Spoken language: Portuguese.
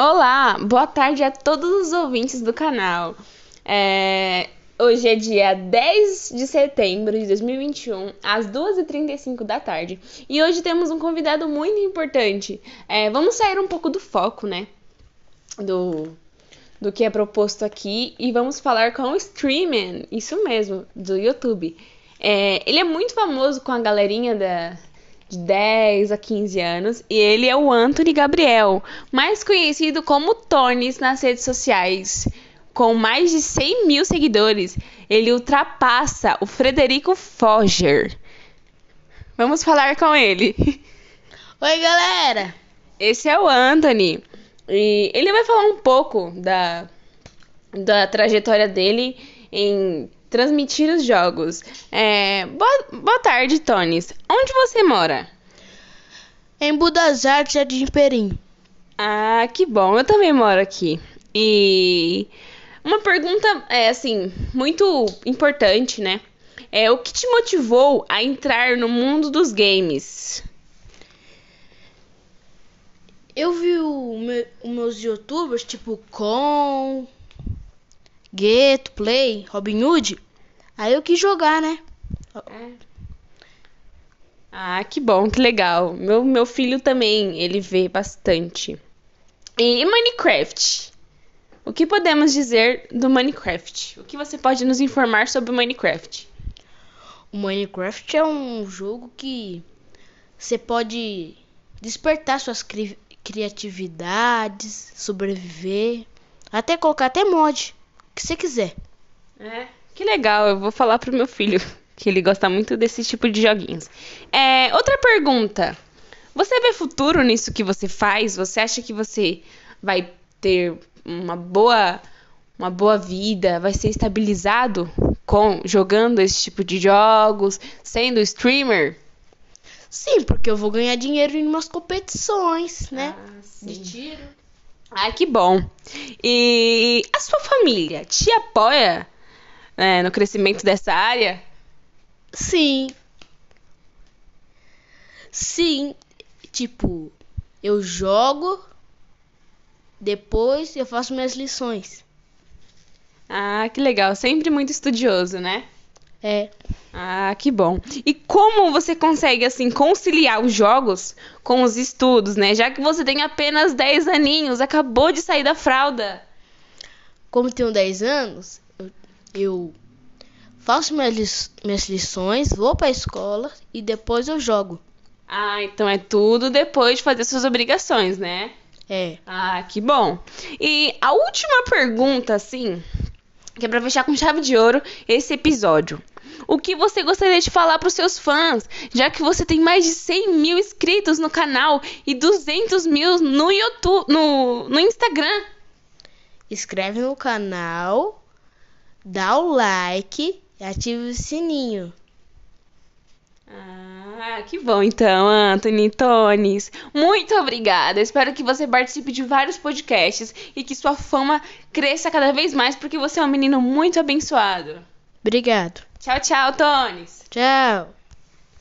Olá, boa tarde a todos os ouvintes do canal. É, Hoje é dia 10 de setembro de 2021, às 2h35 da tarde. E hoje temos um convidado muito importante. É, vamos sair um pouco do foco, né? Do, do que é proposto aqui e vamos falar com o streamer, isso mesmo, do YouTube. É, ele é muito famoso com a galerinha da, de 10 a 15 anos e ele é o Anthony Gabriel, mais conhecido como Tones nas redes sociais. Com mais de 100 mil seguidores, ele ultrapassa o Frederico Foger. Vamos falar com ele. Oi, galera! Esse é o Anthony. E ele vai falar um pouco da, da trajetória dele em transmitir os jogos. É, boa, boa tarde, Tonis. Onde você mora? Em Budas Artes, Jardim Perim. Ah, que bom. Eu também moro aqui. E uma pergunta, é assim, muito importante, né? É, o que te motivou a entrar no mundo dos games? Eu vi o meu, os meus youtubers, tipo Com, Gueto, Play, Robin Hood. Aí eu quis jogar, né? É. Ah, que bom, que legal. Meu, meu filho também, ele vê bastante. E Minecraft? O que podemos dizer do Minecraft? O que você pode nos informar sobre o Minecraft? O Minecraft é um jogo que você pode despertar suas cri criatividades, sobreviver, até colocar até mod, que você quiser. É, que legal. Eu vou falar pro meu filho que ele gosta muito desse tipo de joguinhos. É, outra pergunta. Você vê futuro nisso que você faz? Você acha que você vai ter uma boa uma boa vida, vai ser estabilizado com jogando esse tipo de jogos, sendo streamer? Sim, porque eu vou ganhar dinheiro em umas competições, né? Ah, de tiro. Ah, que bom. E a sua família te apoia né, no crescimento dessa área? Sim. Sim. Tipo, eu jogo depois eu faço minhas lições. Ah, que legal. Sempre muito estudioso, né? É. Ah, que bom. E como você consegue, assim, conciliar os jogos com os estudos, né? Já que você tem apenas 10 aninhos, acabou de sair da fralda. Como tenho 10 anos, eu, eu faço minhas, minhas lições, vou para a escola e depois eu jogo. Ah, então é tudo depois de fazer suas obrigações, né? É. Ah, que bom. E a última pergunta, assim, que é pra fechar com chave de ouro esse episódio. O que você gostaria de falar para os seus fãs, já que você tem mais de 100 mil inscritos no canal e 200 mil no YouTube, no, no Instagram? Inscreve no canal, dá o like e ative o sininho. Ah, que bom então, Anthony Tones. Muito obrigada. Espero que você participe de vários podcasts e que sua fama cresça cada vez mais, porque você é um menino muito abençoado. Obrigado. Tchau, tchau, Tones. Tchau.